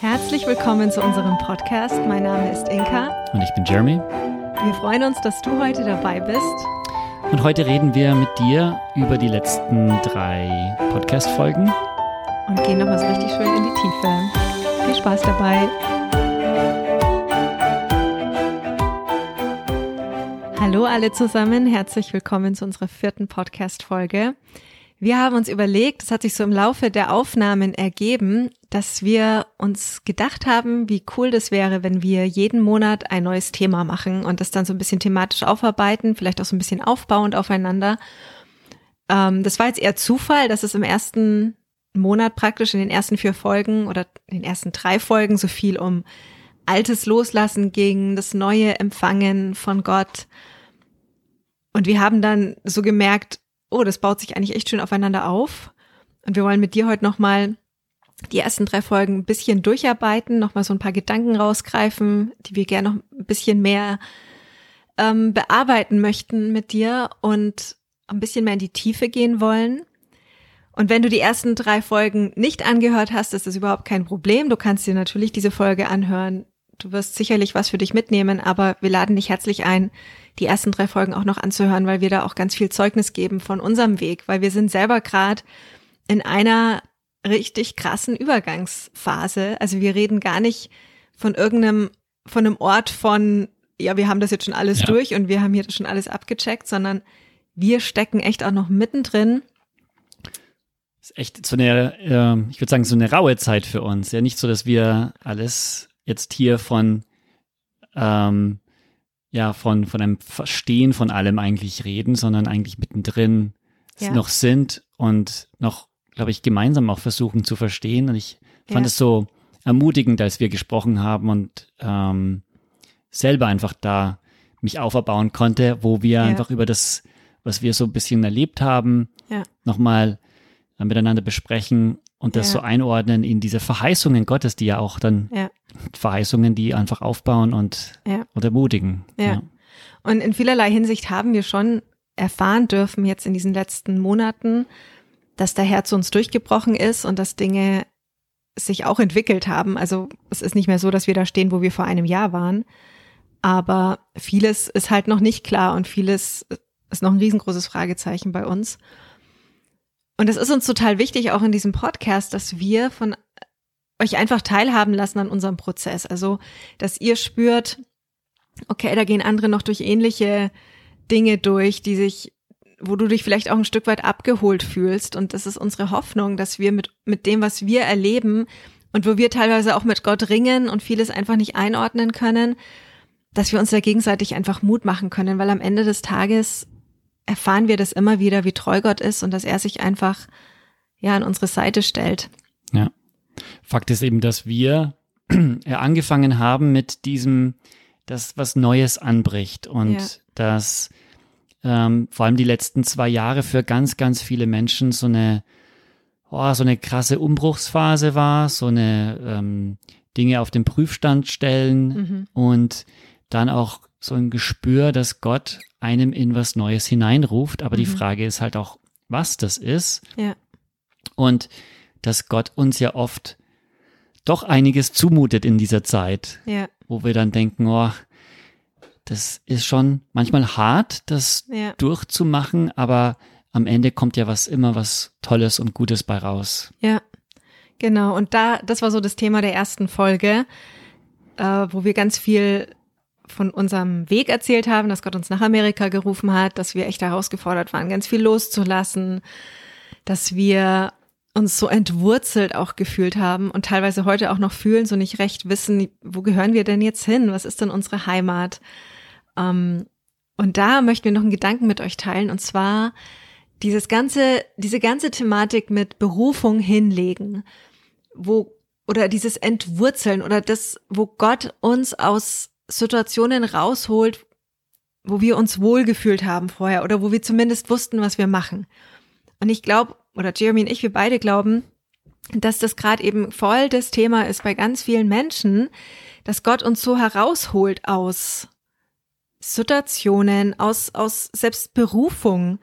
Herzlich willkommen zu unserem Podcast. Mein Name ist Inka. Und ich bin Jeremy. Wir freuen uns, dass du heute dabei bist. Und heute reden wir mit dir über die letzten drei Podcast-Folgen. Und gehen nochmal so richtig schön in die Tiefe. Viel Spaß dabei. Hallo alle zusammen, herzlich willkommen zu unserer vierten Podcast-Folge. Wir haben uns überlegt, es hat sich so im Laufe der Aufnahmen ergeben, dass wir uns gedacht haben, wie cool das wäre, wenn wir jeden Monat ein neues Thema machen und das dann so ein bisschen thematisch aufarbeiten, vielleicht auch so ein bisschen aufbauend aufeinander. Ähm, das war jetzt eher Zufall, dass es im ersten Monat praktisch in den ersten vier Folgen oder in den ersten drei Folgen so viel um Altes loslassen ging, das Neue empfangen von Gott. Und wir haben dann so gemerkt, oh, das baut sich eigentlich echt schön aufeinander auf. Und wir wollen mit dir heute nochmal die ersten drei Folgen ein bisschen durcharbeiten, nochmal so ein paar Gedanken rausgreifen, die wir gerne noch ein bisschen mehr ähm, bearbeiten möchten mit dir und ein bisschen mehr in die Tiefe gehen wollen. Und wenn du die ersten drei Folgen nicht angehört hast, ist das überhaupt kein Problem. Du kannst dir natürlich diese Folge anhören. Du wirst sicherlich was für dich mitnehmen, aber wir laden dich herzlich ein, die ersten drei Folgen auch noch anzuhören, weil wir da auch ganz viel Zeugnis geben von unserem Weg, weil wir sind selber gerade in einer richtig krassen Übergangsphase. Also wir reden gar nicht von irgendeinem, von einem Ort von, ja, wir haben das jetzt schon alles ja. durch und wir haben hier schon alles abgecheckt, sondern wir stecken echt auch noch mittendrin. Das ist echt so eine, äh, ich würde sagen, so eine raue Zeit für uns. Ja, nicht so, dass wir alles jetzt hier von ähm, ja von, von einem Verstehen von allem eigentlich reden, sondern eigentlich mittendrin ja. noch sind und noch, glaube ich, gemeinsam auch versuchen zu verstehen. Und ich fand es so ermutigend, als wir gesprochen haben und ähm, selber einfach da mich auferbauen konnte, wo wir ja. einfach über das, was wir so ein bisschen erlebt haben, ja. nochmal äh, miteinander besprechen und das ja. so einordnen in diese Verheißungen Gottes, die ja auch dann. Verheißungen, die einfach aufbauen und, ja. und ermutigen. Ja. Und in vielerlei Hinsicht haben wir schon erfahren dürfen jetzt in diesen letzten Monaten, dass der Herz uns durchgebrochen ist und dass Dinge sich auch entwickelt haben. Also es ist nicht mehr so, dass wir da stehen, wo wir vor einem Jahr waren. Aber vieles ist halt noch nicht klar und vieles ist noch ein riesengroßes Fragezeichen bei uns. Und es ist uns total wichtig, auch in diesem Podcast, dass wir von euch einfach teilhaben lassen an unserem Prozess. Also, dass ihr spürt, okay, da gehen andere noch durch ähnliche Dinge durch, die sich, wo du dich vielleicht auch ein Stück weit abgeholt fühlst. Und das ist unsere Hoffnung, dass wir mit, mit dem, was wir erleben und wo wir teilweise auch mit Gott ringen und vieles einfach nicht einordnen können, dass wir uns da gegenseitig einfach Mut machen können, weil am Ende des Tages erfahren wir das immer wieder, wie treu Gott ist und dass er sich einfach ja an unsere Seite stellt. Ja. Fakt ist eben, dass wir äh, angefangen haben mit diesem, dass was Neues anbricht und ja. dass ähm, vor allem die letzten zwei Jahre für ganz, ganz viele Menschen so eine, oh, so eine krasse Umbruchsphase war, so eine ähm, Dinge auf den Prüfstand stellen mhm. und dann auch so ein Gespür, dass Gott einem in was Neues hineinruft. Aber mhm. die Frage ist halt auch, was das ist. Ja. Und dass Gott uns ja oft doch einiges zumutet in dieser Zeit, ja. wo wir dann denken, oh, das ist schon manchmal hart, das ja. durchzumachen, aber am Ende kommt ja was immer was Tolles und Gutes bei raus. Ja, genau. Und da, das war so das Thema der ersten Folge, äh, wo wir ganz viel von unserem Weg erzählt haben, dass Gott uns nach Amerika gerufen hat, dass wir echt herausgefordert waren, ganz viel loszulassen, dass wir uns so entwurzelt auch gefühlt haben und teilweise heute auch noch fühlen, so nicht recht wissen, wo gehören wir denn jetzt hin? Was ist denn unsere Heimat? Ähm, und da möchten wir noch einen Gedanken mit euch teilen und zwar dieses ganze, diese ganze Thematik mit Berufung hinlegen, wo oder dieses Entwurzeln oder das, wo Gott uns aus Situationen rausholt, wo wir uns wohlgefühlt haben vorher oder wo wir zumindest wussten, was wir machen. Und ich glaube, oder Jeremy und ich, wir beide glauben, dass das gerade eben voll das Thema ist bei ganz vielen Menschen, dass Gott uns so herausholt aus Situationen, aus, aus Selbstberufung,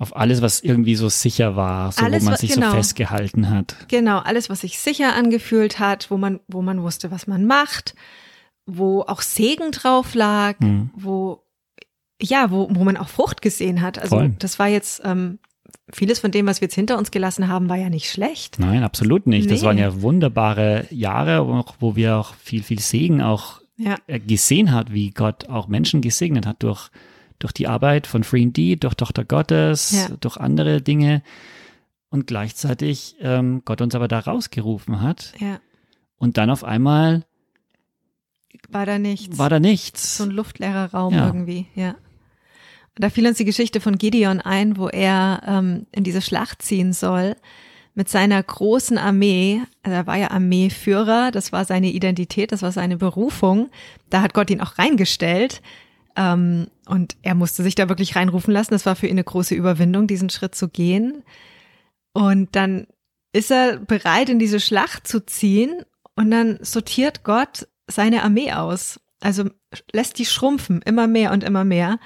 auf alles, was irgendwie so sicher war, so Alles, wo man sich genau. so festgehalten hat. Genau, alles, was sich sicher angefühlt hat, wo man, wo man wusste, was man macht, wo auch Segen drauf lag, Mhm. wo, ja, wo, wo man auch Frucht gesehen hat. Also Voll. das war jetzt, ähm, vieles von dem, was wir jetzt hinter uns gelassen haben, war ja nicht schlecht. Nein, absolut nicht. Das Nee. waren ja wunderbare Jahre, wo, wir auch viel, viel Segen auch Ja, äh, gesehen hat, wie Gott auch Menschen gesegnet hat durch, durch die Arbeit von Free Indeed, durch Tochter Gottes, Ja. durch andere Dinge. Und gleichzeitig ähm, Gott uns aber da rausgerufen hat. ja, Und dann auf einmal war da nichts. war da nichts. so ein luftleerer Raum irgendwie, ja. Da fiel uns die Geschichte von Gideon ein, wo er ähm, in diese Schlacht ziehen soll mit seiner großen Armee. Also er war ja Armeeführer, das war seine Identität, das war seine Berufung. Da hat Gott ihn auch reingestellt. Ähm, und er musste sich da wirklich reinrufen lassen. Das war für ihn eine große Überwindung, diesen Schritt zu gehen. Und dann ist er bereit, in diese Schlacht zu ziehen. Und dann sortiert Gott seine Armee aus. Also lässt die schrumpfen, immer mehr und immer mehr,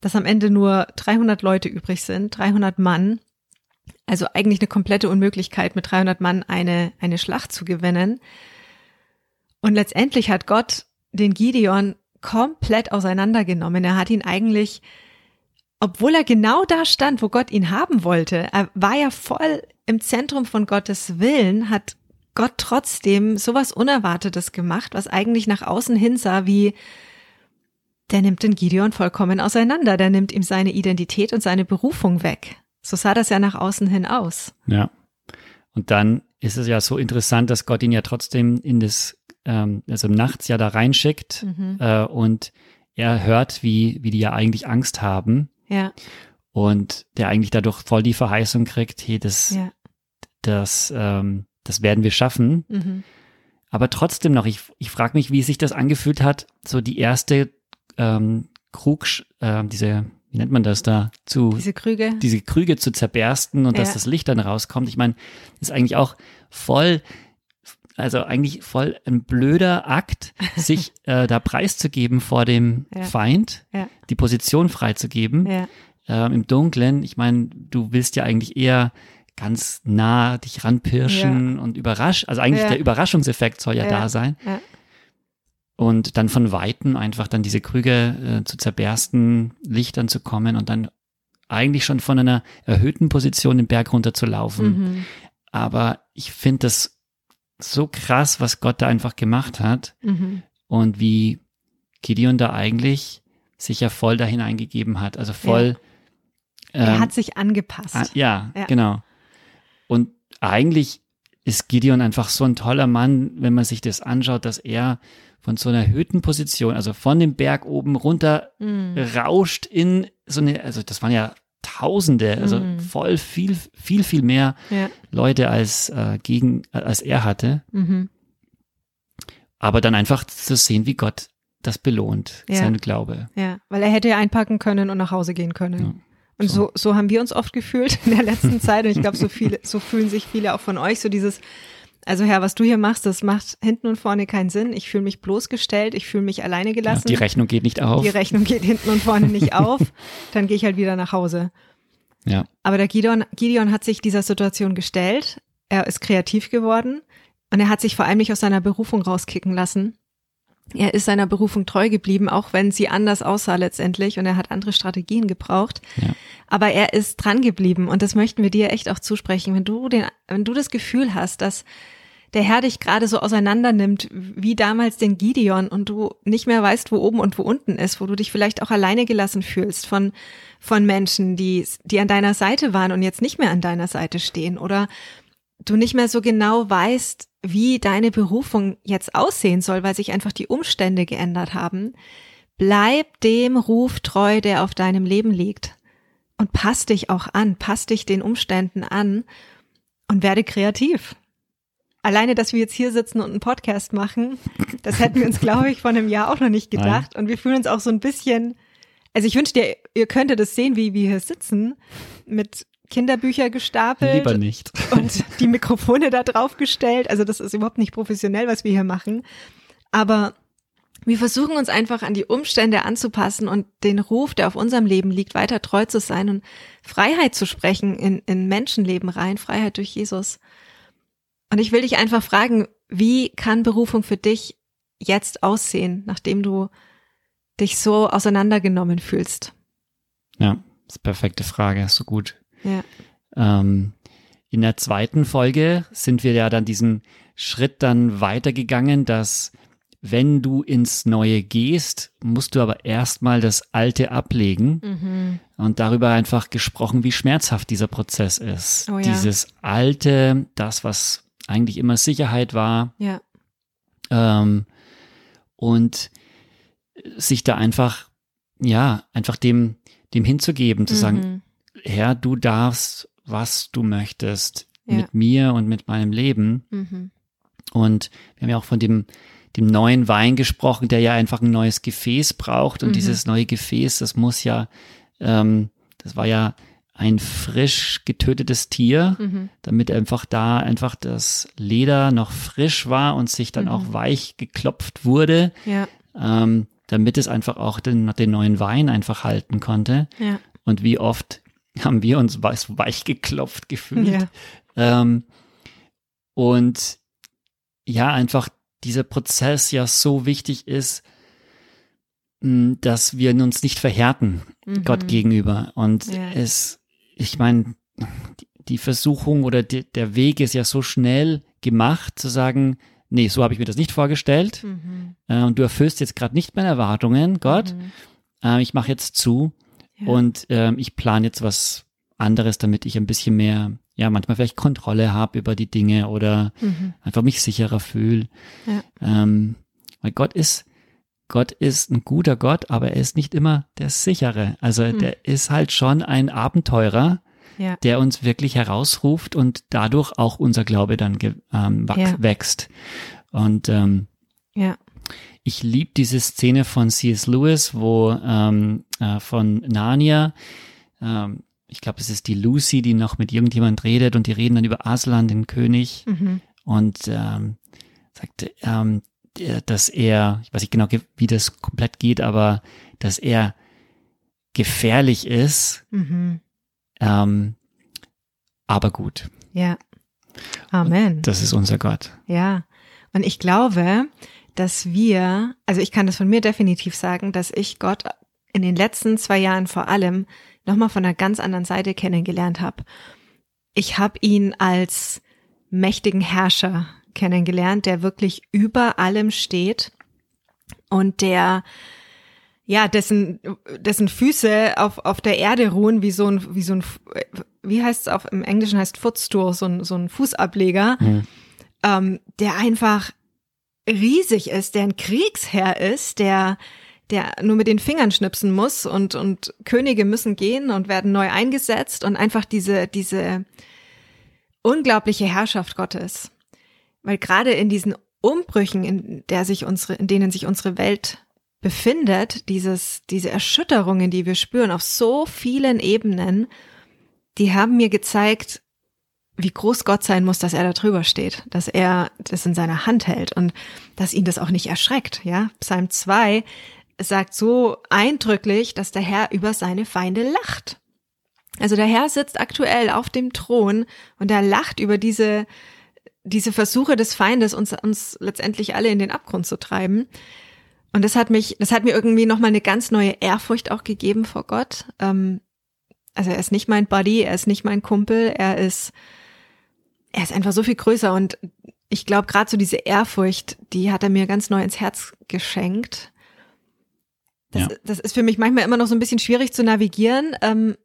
dass am Ende nur 300 Leute übrig sind, 300 Mann. Also eigentlich eine komplette Unmöglichkeit, mit 300 Mann eine, eine Schlacht zu gewinnen. Und letztendlich hat Gott den Gideon komplett auseinandergenommen. Er hat ihn eigentlich, obwohl er genau da stand, wo Gott ihn haben wollte, er war ja voll im Zentrum von Gottes Willen, hat Gott trotzdem sowas Unerwartetes gemacht, was eigentlich nach außen hin sah wie, der nimmt den Gideon vollkommen auseinander, der nimmt ihm seine Identität und seine Berufung weg. So sah das ja nach außen hin aus. Ja. Und dann ist es ja so interessant, dass Gott ihn ja trotzdem in das, ähm, also nachts ja da reinschickt Mhm. äh, und er hört, wie, wie die ja eigentlich Angst haben Ja, und der eigentlich dadurch voll die Verheißung kriegt, hey, das, ja. das, ähm, das werden wir schaffen. Mhm. Aber trotzdem noch, ich, ich frage mich, wie sich das angefühlt hat, so die erste ähm, Krug, ähm, diese, wie nennt man das da, zu Diese Krüge. diese Krüge zu zerbersten und dass Ja. das Licht dann rauskommt. Ich meine, ist eigentlich auch voll, also eigentlich voll ein blöder Akt, sich äh, da preiszugeben vor dem Ja. Feind, Ja. die Position freizugeben Ja, ähm, im Dunklen. Ich meine, du willst ja eigentlich eher ganz nah dich ranpirschen und überrasch, also eigentlich Ja. der Überraschungseffekt soll ja, Ja. da sein. Ja, Und dann von Weitem einfach dann diese Krüge äh, zu zerbersten, Lichtern zu kommen und dann eigentlich schon von einer erhöhten Position den Berg runter zu laufen. mhm. Aber ich finde das so krass, was Gott da einfach gemacht hat Mhm. und wie Gideon da eigentlich sich ja voll da hineingegeben hat. Also voll. Er ähm, hat sich angepasst. Ah, ja, Ja. genau. Und eigentlich ist Gideon einfach so ein toller Mann, wenn man sich das anschaut, dass er von so einer erhöhten Position, also von dem Berg oben runter Mhm. rauscht in so eine, also das waren ja Tausende, also Mhm. voll viel, viel, viel mehr Ja. Leute als äh, gegen, als er hatte. Mhm. Aber dann einfach zu sehen, wie Gott das belohnt, Ja. sein Glaube. Ja, weil er hätte ja einpacken können und nach Hause gehen können. Ja. Und So. so, so haben wir uns oft gefühlt in der letzten Zeit. Und ich glaube, so viele, so fühlen sich viele auch von euch. So dieses, also Herr, was du hier machst, das macht hinten und vorne keinen Sinn. Ich fühle mich bloßgestellt, ich fühle mich alleine Ja, gelassen. die Rechnung geht nicht auf. Die Rechnung geht hinten und vorne nicht auf. Dann gehe ich halt wieder nach Hause. Ja. Aber der Gideon, Gideon hat sich dieser Situation gestellt. Er ist kreativ geworden und er hat sich vor allem nicht aus seiner Berufung rauskicken lassen. Er ist seiner Berufung treu geblieben, auch wenn sie anders aussah letztendlich und er hat andere Strategien gebraucht. Ja. Aber er ist dran geblieben und das möchten wir dir echt auch zusprechen. Wenn du den, wenn du das Gefühl hast, dass der Herr dich gerade so auseinander nimmt, wie damals den Gideon und du nicht mehr weißt, wo oben und wo unten ist, wo du dich vielleicht auch alleine gelassen fühlst von, von Menschen, die, die an deiner Seite waren und jetzt nicht mehr an deiner Seite stehen oder du nicht mehr so genau weißt, wie deine Berufung jetzt aussehen soll, weil sich einfach die Umstände geändert haben. Bleib dem Ruf treu, der auf deinem Leben liegt. Und pass dich auch an, pass dich den Umständen an und werde kreativ. Alleine, dass wir jetzt hier sitzen und einen Podcast machen, das hätten wir uns, glaube ich, vor einem Jahr auch noch nicht gedacht. Und wir fühlen uns auch so ein bisschen, also ich wünschte, ihr, ihr könntet es sehen, wie wir hier sitzen, mit Kinderbücher gestapelt Lieber nicht. und die Mikrofone da drauf gestellt. Also das ist überhaupt nicht professionell, was wir hier machen. Aber Wir versuchen uns einfach an die Umstände anzupassen und den Ruf, der auf unserem Leben liegt, weiter treu zu sein und Freiheit zu sprechen in, in Menschenleben rein, Freiheit durch Jesus. Und ich will dich einfach fragen, wie kann Berufung für dich jetzt aussehen, nachdem du dich so auseinandergenommen fühlst? Ja, das ist eine perfekte Frage, so gut. Ja. Ähm, in der zweiten Folge sind wir ja dann diesen Schritt dann weitergegangen, dass wenn du ins Neue gehst, musst du aber erstmal das Alte ablegen Mhm. und darüber einfach gesprochen, wie schmerzhaft dieser Prozess ist. Oh ja. Dieses Alte, das, was eigentlich immer Sicherheit war, Ja. ähm, und sich da einfach, ja, einfach dem, dem hinzugeben, zu sagen, Mhm. Herr, du darfst, was du möchtest Ja. mit mir und mit meinem Leben. Mhm. Und wir haben ja auch von dem, dem neuen Wein gesprochen, der ja einfach ein neues Gefäß braucht. Und Mhm. dieses neue Gefäß, das muss ja, ähm, das war ja ein frisch getötetes Tier, Mhm. damit einfach da einfach das Leder noch frisch war und sich dann Mhm. auch weich geklopft wurde, Ja. ähm, damit es einfach auch den, den neuen Wein einfach halten konnte. Ja. Und wie oft haben wir uns weiß- weich geklopft gefühlt. Ja. Ähm, und ja, einfach dieser Prozess ja so wichtig ist, mh, dass wir uns nicht verhärten Mhm. Gott gegenüber. Und Ja. es, ich meine, die, die Versuchung oder die, der Weg ist ja so schnell gemacht, zu sagen, nee, so habe ich mir das nicht vorgestellt. Mhm. Äh, und du erfüllst jetzt gerade nicht meine Erwartungen, Gott. Mhm. Äh, ich mache jetzt zu Ja. und ähm, ich plane jetzt was anderes, damit ich ein bisschen mehr, ja, manchmal vielleicht Kontrolle habe über die Dinge oder Mhm. einfach mich sicherer fühle. Ja. Ähm, weil Gott ist, Gott ist ein guter Gott, aber er ist nicht immer der sichere. Also Hm. der ist halt schon ein Abenteurer, Ja. der uns wirklich herausruft und dadurch auch unser Glaube dann ähm, Ja. wächst. Und ähm, Ja. ich liebe diese Szene von C.S. Lewis, wo ähm, äh, von Narnia, ähm, ich glaube, es ist die Lucy, die noch mit irgendjemand redet und die reden dann über Aslan, den König, Mhm. und ähm, sagte, ähm, der- dass er, ich weiß nicht genau, ge- wie das komplett geht, aber dass er gefährlich ist, Mhm. ähm, aber gut. Ja. Amen. Das ist unser Gott. Ja. Und ich glaube, dass wir, also ich kann das von mir definitiv sagen, dass ich Gott in den letzten zwei Jahren vor allem nochmal von einer ganz anderen Seite kennengelernt habe. Ich habe ihn als mächtigen Herrscher kennengelernt, der wirklich über allem steht und der ja, dessen, dessen Füße auf, auf der Erde ruhen, wie so ein, wie so ein, wie heißt es auf, im Englischen heißt Footstool, so ein, so ein Fußableger, Mhm. ähm, der einfach riesig ist, der ein Kriegsherr ist, der, der nur mit den Fingern schnipsen muss und, und Könige müssen gehen und werden neu eingesetzt und einfach diese, diese unglaubliche Herrschaft Gottes. Weil gerade in diesen Umbrüchen, in der sich unsere, in denen sich unsere Welt befindet, dieses, diese Erschütterungen, die wir spüren auf so vielen Ebenen, die haben mir gezeigt, wie groß Gott sein muss, dass er da drüber steht, dass er das in seiner Hand hält und dass ihn das auch nicht erschreckt, ja. Psalm 2 sagt so eindrücklich, dass der Herr über seine Feinde lacht. Also der Herr sitzt aktuell auf dem Thron und er lacht über diese, diese Versuche des Feindes, uns, uns letztendlich alle in den Abgrund zu treiben. Und das hat mich, das hat mir irgendwie nochmal eine ganz neue Ehrfurcht auch gegeben vor Gott. Ähm, also er ist nicht mein Buddy, er ist nicht mein Kumpel, er ist, er ist einfach so viel größer und ich glaube, gerade so diese Ehrfurcht, die hat er mir ganz neu ins Herz geschenkt. Das, Ja. das ist für mich manchmal immer noch so ein bisschen schwierig zu navigieren, ähm,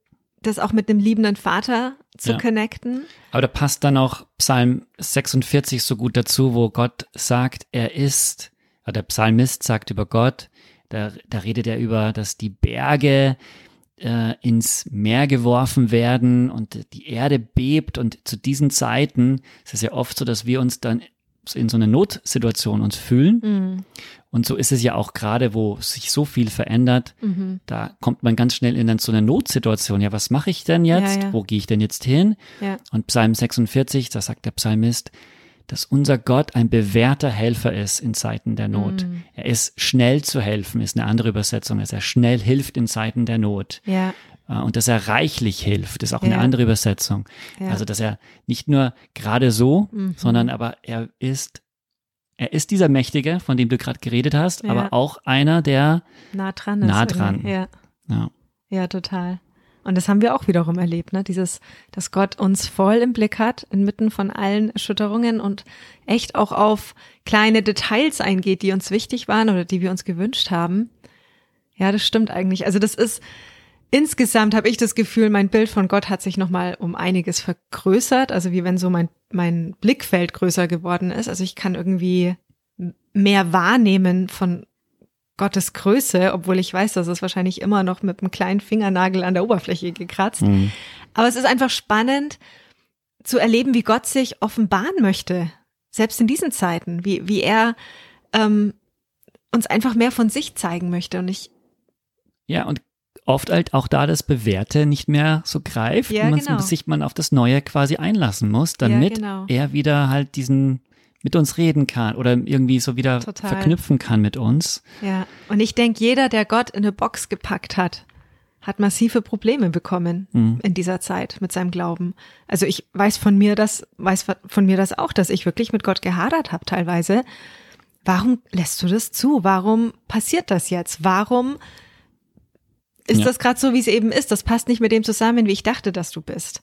das auch mit einem liebenden Vater zu Ja. connecten. Aber da passt dann auch Psalm 46 so gut dazu, wo Gott sagt, er ist, oder der Psalmist sagt über Gott, da, da redet er über, dass die Berge äh, ins Meer geworfen werden und die Erde bebt und zu diesen Zeiten ist es ja oft so, dass wir uns dann in so einer Notsituation uns fühlen Mhm. und so ist es ja auch gerade, wo sich so viel verändert, Mhm. da kommt man ganz schnell in so eine Notsituation. Ja, was mache ich denn jetzt? Ja, ja. Wo gehe ich denn jetzt hin? Ja. Und Psalm 46, da sagt der Psalmist, dass unser Gott ein bewährter Helfer ist in Zeiten der Not. Mm. Er ist schnell zu helfen, ist eine andere Übersetzung, dass er schnell hilft in Zeiten der Not. Ja. Äh, Und dass er reichlich hilft, ist auch eine Ja. andere Übersetzung. Ja. Also, dass er nicht nur gerade so, Mhm. sondern aber er ist, er ist dieser Mächtige, von dem du gerade geredet hast, Ja. aber auch einer, der, nah dran ist. Nah dran. Ja. ja, Ja, total. Und das haben wir auch wiederum erlebt, ne? Dieses, dass Gott uns voll im Blick hat, inmitten von allen Erschütterungen und echt auch auf kleine Details eingeht, die uns wichtig waren oder die wir uns gewünscht haben. Ja, das stimmt eigentlich. Also das ist, insgesamt habe ich das Gefühl, mein Bild von Gott hat sich nochmal um einiges vergrößert. Also wie wenn so mein, mein Blickfeld größer geworden ist. Also ich kann irgendwie mehr wahrnehmen von Gottes Größe, obwohl ich weiß, dass es wahrscheinlich immer noch mit einem kleinen Fingernagel an der Oberfläche gekratzt. Mhm. Aber es ist einfach spannend zu erleben, wie Gott sich offenbaren möchte, selbst in diesen Zeiten, wie, wie er ähm, uns einfach mehr von sich zeigen möchte. Und ich, ja, und oft halt auch da das Bewährte nicht mehr so greift Ja, und man, genau. sich man auf das Neue quasi einlassen muss, damit genau. er wieder halt diesen mit uns reden kann oder irgendwie so wieder Total. verknüpfen kann mit uns. ja. Und ich denke, jeder, der Gott in eine Box gepackt hat, hat massive Probleme bekommen Mhm. in dieser Zeit mit seinem Glauben. Also ich weiß von mir das, weiß von mir das auch, dass ich wirklich mit Gott gehadert habe teilweise. Warum lässt du das zu? Warum passiert das jetzt? Warum ist Ja. das gerade so, wie es eben ist? Das passt nicht mit dem zusammen, wie ich dachte, dass du bist.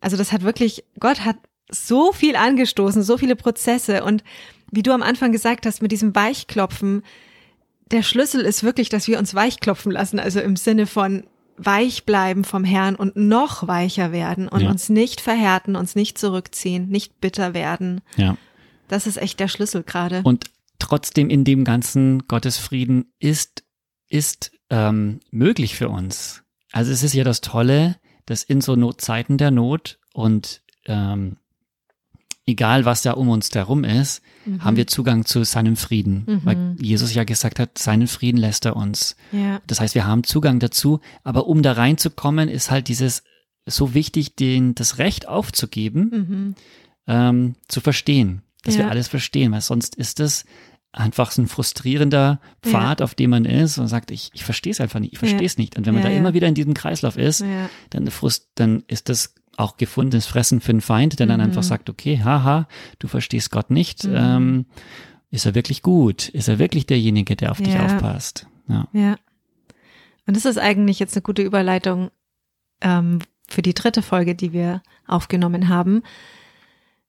Also das hat wirklich, Gott hat so viel angestoßen, so viele Prozesse und wie du am Anfang gesagt hast, mit diesem Weichklopfen, der Schlüssel ist wirklich, dass wir uns weichklopfen lassen, also im Sinne von weich bleiben vom Herrn und noch weicher werden und Ja. uns nicht verhärten, uns nicht zurückziehen, nicht bitter werden. Ja. Das ist echt der Schlüssel gerade. Und trotzdem in dem ganzen Gottesfrieden ist, ist ähm, möglich für uns. Also es ist ja das Tolle, dass in so Not, Zeiten der Not und ähm, egal was da um uns herum ist, Mhm. haben wir Zugang zu seinem Frieden. Mhm. Weil Jesus ja gesagt hat, seinen Frieden lässt er uns. Ja, Das heißt, wir haben Zugang dazu, aber um da reinzukommen, ist halt dieses so wichtig, den, das Recht aufzugeben, mhm. ähm, zu verstehen, dass Ja. wir alles verstehen, weil sonst ist es einfach so ein frustrierender Pfad, auf dem man ist und sagt, ich, ich verstehe es einfach nicht, ich verstehe es nicht. Und wenn man Ja, da ja. immer wieder in diesem Kreislauf ist, ja, dann, frust, dann ist das auch gefundenes Fressen für den Feind, der dann Mhm. einfach sagt, okay, haha, du verstehst Gott nicht. Mhm. Ähm, ist er wirklich gut? Ist er wirklich derjenige, der auf dich Ja. aufpasst? Ja. ja. Und das ist eigentlich jetzt eine gute Überleitung ähm, für die dritte Folge, die wir aufgenommen haben,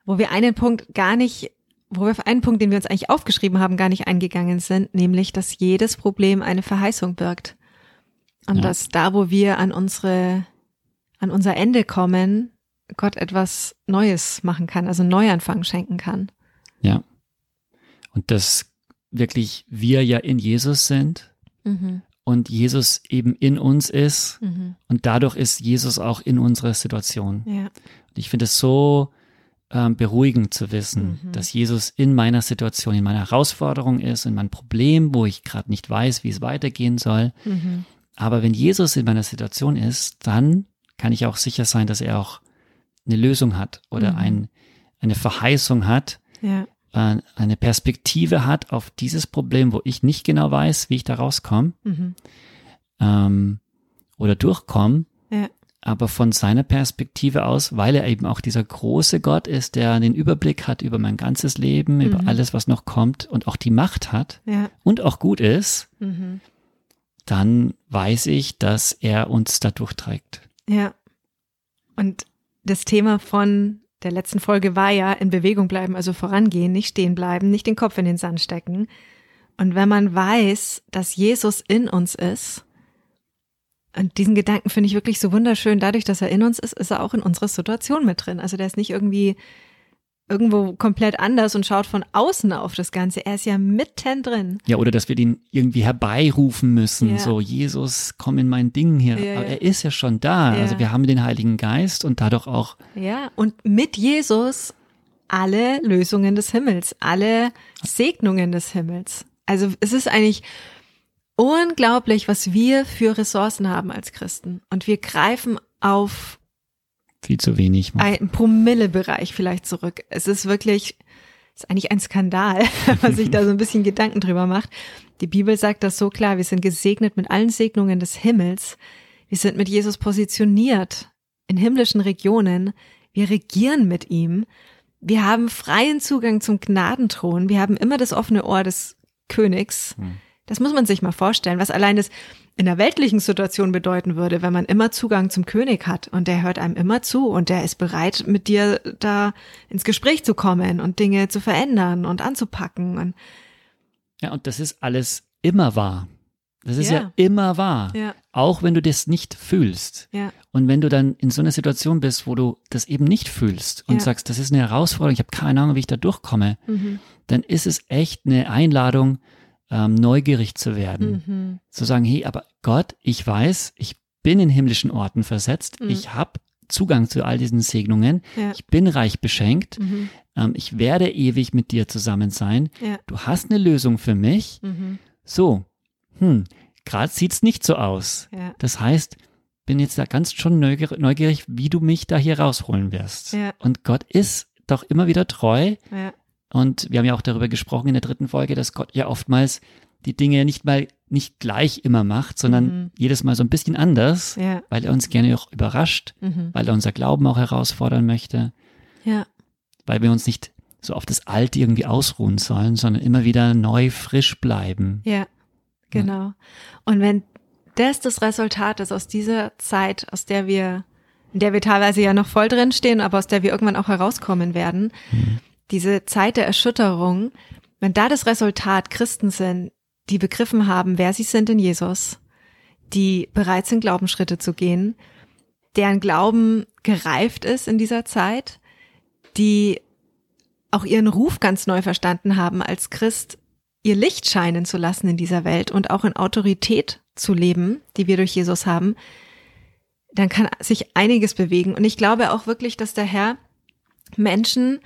wo wir einen Punkt gar nicht, wo wir auf einen Punkt, den wir uns eigentlich aufgeschrieben haben, gar nicht eingegangen sind, nämlich, dass jedes Problem eine Verheißung birgt. Und Ja. dass da, wo wir an unsere, an unser Ende kommen, Gott etwas Neues machen kann, also einen Neuanfang schenken kann. Ja. Und dass wirklich wir ja in Jesus sind Mhm. und Jesus eben in uns ist Mhm. und dadurch ist Jesus auch in unserer Situation. Ja. Und ich finde es so ähm, beruhigend zu wissen, Mhm. dass Jesus in meiner Situation, in meiner Herausforderung ist, in meinem Problem, wo ich gerade nicht weiß, wie es weitergehen soll. Mhm. Aber wenn Jesus in meiner Situation ist, dann kann ich auch sicher sein, dass er auch eine Lösung hat oder Mhm. ein, eine Verheißung hat, Ja. äh, eine Perspektive hat auf dieses Problem, wo ich nicht genau weiß, wie ich da rauskomme Mhm. ähm, oder durchkomme, Ja. Aber von seiner Perspektive aus, weil er eben auch dieser große Gott ist, der den Überblick hat über mein ganzes Leben, über Mhm. alles, was noch kommt und auch die Macht hat Ja. und auch gut ist, Mhm. dann weiß ich, dass er uns da durchträgt. Ja. Und das Thema von der letzten Folge war ja in Bewegung bleiben, also vorangehen, nicht stehen bleiben, nicht den Kopf in den Sand stecken. Und wenn man weiß, dass Jesus in uns ist, und diesen Gedanken finde ich wirklich so wunderschön, dadurch, dass er in uns ist, ist er auch in unserer Situation mit drin. Also der ist nicht irgendwie irgendwo komplett anders und schaut von außen auf das Ganze. Er ist ja mitten drin. Ja, oder dass wir den irgendwie herbeirufen müssen, Ja. so Jesus, komm in mein Ding hier. Ja, Aber er ist ja schon da. Ja. Also wir haben den Heiligen Geist und dadurch auch, Ja, und mit Jesus alle Lösungen des Himmels, alle Segnungen des Himmels. Also es ist eigentlich unglaublich, was wir für Ressourcen haben als Christen. Und wir greifen auf viel zu wenig. einen Promillebereich vielleicht zurück. Es ist wirklich ist eigentlich ein Skandal, wenn man sich da so ein bisschen Gedanken drüber macht. Die Bibel sagt das so klar, wir sind gesegnet mit allen Segnungen des Himmels. Wir sind mit Jesus positioniert in himmlischen Regionen. Wir regieren mit ihm. Wir haben freien Zugang zum Gnadenthron. Wir haben immer das offene Ohr des Königs. Hm. Das muss man sich mal vorstellen, was allein das in der weltlichen Situation bedeuten würde, wenn man immer Zugang zum König hat und der hört einem immer zu und der ist bereit, mit dir da ins Gespräch zu kommen und Dinge zu verändern und anzupacken. Und ja, und das ist alles immer wahr. Das ist ja, ja immer wahr. Ja. Auch wenn du das nicht fühlst. Ja. Und wenn du dann in so einer Situation bist, wo du das eben nicht fühlst und sagst, das ist eine Herausforderung, ich habe keine Ahnung, wie ich da durchkomme, mhm. dann ist es echt eine Einladung, ähm, neugierig zu werden. Mhm. Zu sagen, hey, aber Gott, ich weiß, ich bin in himmlischen Orten versetzt, mhm. ich habe Zugang zu all diesen Segnungen, ich bin reich beschenkt, mhm. ähm, ich werde ewig mit dir zusammen sein, du hast eine Lösung für mich. Mhm. So, hm, gerade sieht's nicht so aus. Ja. Das heißt, bin jetzt da ganz schon neugierig, wie du mich da hier rausholen wirst. Ja. Und Gott ist doch immer wieder treu. Ja. Und wir haben ja auch darüber gesprochen in der dritten Folge, dass Gott ja oftmals die Dinge nicht mal nicht gleich immer macht, sondern mhm. jedes Mal so ein bisschen anders, ja. weil er uns gerne auch überrascht, mhm. weil er unser Glauben auch herausfordern möchte. Ja. Weil wir uns nicht so auf das Alte irgendwie ausruhen sollen, sondern immer wieder neu frisch bleiben. Ja. Genau. Und wenn das das Resultat ist aus dieser Zeit, aus der wir, in der wir teilweise ja noch voll drin stehen, aber aus der wir irgendwann auch herauskommen werden, mhm. Diese Zeit der Erschütterung, wenn da das Resultat Christen sind, die begriffen haben, wer sie sind in Jesus, die bereit sind, Glaubensschritte zu gehen, deren Glauben gereift ist in dieser Zeit, die auch ihren Ruf ganz neu verstanden haben als Christ, ihr Licht scheinen zu lassen in dieser Welt und auch in Autorität zu leben, die wir durch Jesus haben, dann kann sich einiges bewegen. Und ich glaube auch wirklich, dass der Herr Menschen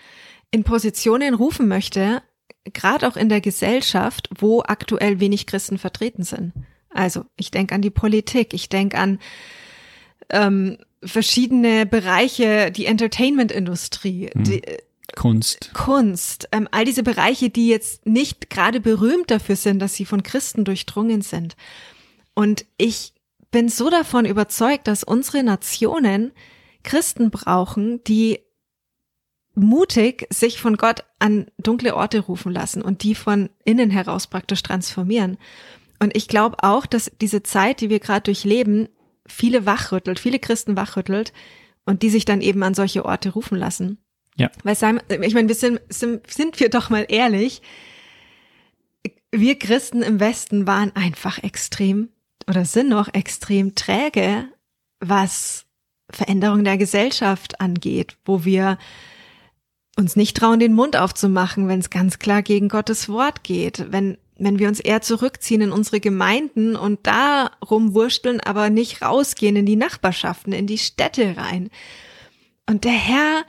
in Positionen rufen möchte, gerade auch in der Gesellschaft, wo aktuell wenig Christen vertreten sind. Also ich denke an die Politik, ich denke an ähm, verschiedene Bereiche, die Entertainment-Industrie, die, Kunst. Kunst, ähm, all diese Bereiche, die jetzt nicht gerade berühmt dafür sind, dass sie von Christen durchdrungen sind. Und ich bin so davon überzeugt, dass unsere Nationen Christen brauchen, die mutig sich von Gott an dunkle Orte rufen lassen und die von innen heraus praktisch transformieren. Und ich glaube auch, dass diese Zeit, die wir gerade durchleben, viele wachrüttelt, viele Christen wachrüttelt und die sich dann eben an solche Orte rufen lassen. Ja. Weil Simon, ich meine, wir sind, sind, sind wir doch mal ehrlich, wir Christen im Westen waren einfach extrem oder sind noch extrem träge, was Veränderung der Gesellschaft angeht, wo wir uns nicht trauen, den Mund aufzumachen, wenn es ganz klar gegen Gottes Wort geht, wenn wenn wir uns eher zurückziehen in unsere Gemeinden und da rumwursteln, aber nicht rausgehen in die Nachbarschaften, in die Städte rein. Und der Herr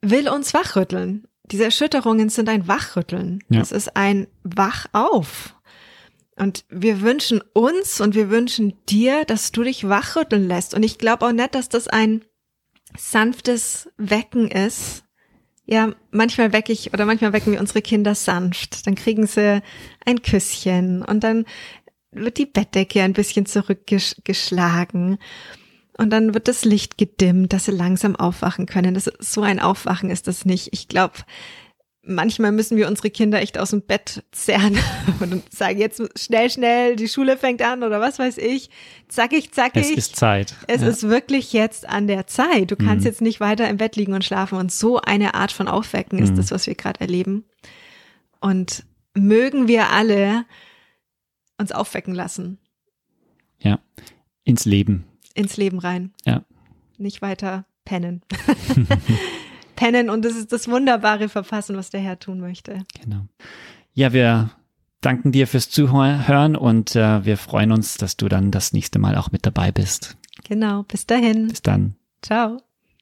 will uns wachrütteln. Diese Erschütterungen sind ein Wachrütteln. Ja. Es ist ein Wach auf. Und wir wünschen uns und wir wünschen dir, dass du dich wachrütteln lässt. Und ich glaube auch nicht, dass das ein sanftes Wecken ist. Ja, manchmal wecke ich oder manchmal wecken wir unsere Kinder sanft. Dann kriegen sie ein Küsschen und dann wird die Bettdecke ein bisschen zurückgeschlagen. Und dann wird das Licht gedimmt, dass sie langsam aufwachen können. Das so ein Aufwachen ist das nicht. Ich glaube, manchmal müssen wir unsere Kinder echt aus dem Bett zerren und sagen jetzt schnell, schnell, die Schule fängt an oder was weiß ich. Zackig, zackig. Es ist Zeit. Es ja. ist wirklich jetzt an der Zeit. Du kannst mhm. jetzt nicht weiter im Bett liegen und schlafen. Und so eine Art von Aufwecken ist mhm. das, was wir gerade erleben. Und mögen wir alle uns aufwecken lassen. Ja, ins Leben ins Leben rein. Ja. Nicht weiter pennen. pennen und das ist das wunderbare Verfassen, was der Herr tun möchte. Genau. Ja, wir danken dir fürs Zuhören und äh, wir freuen uns, dass du dann das nächste Mal auch mit dabei bist. Genau. Bis dahin. Bis dann. Ciao.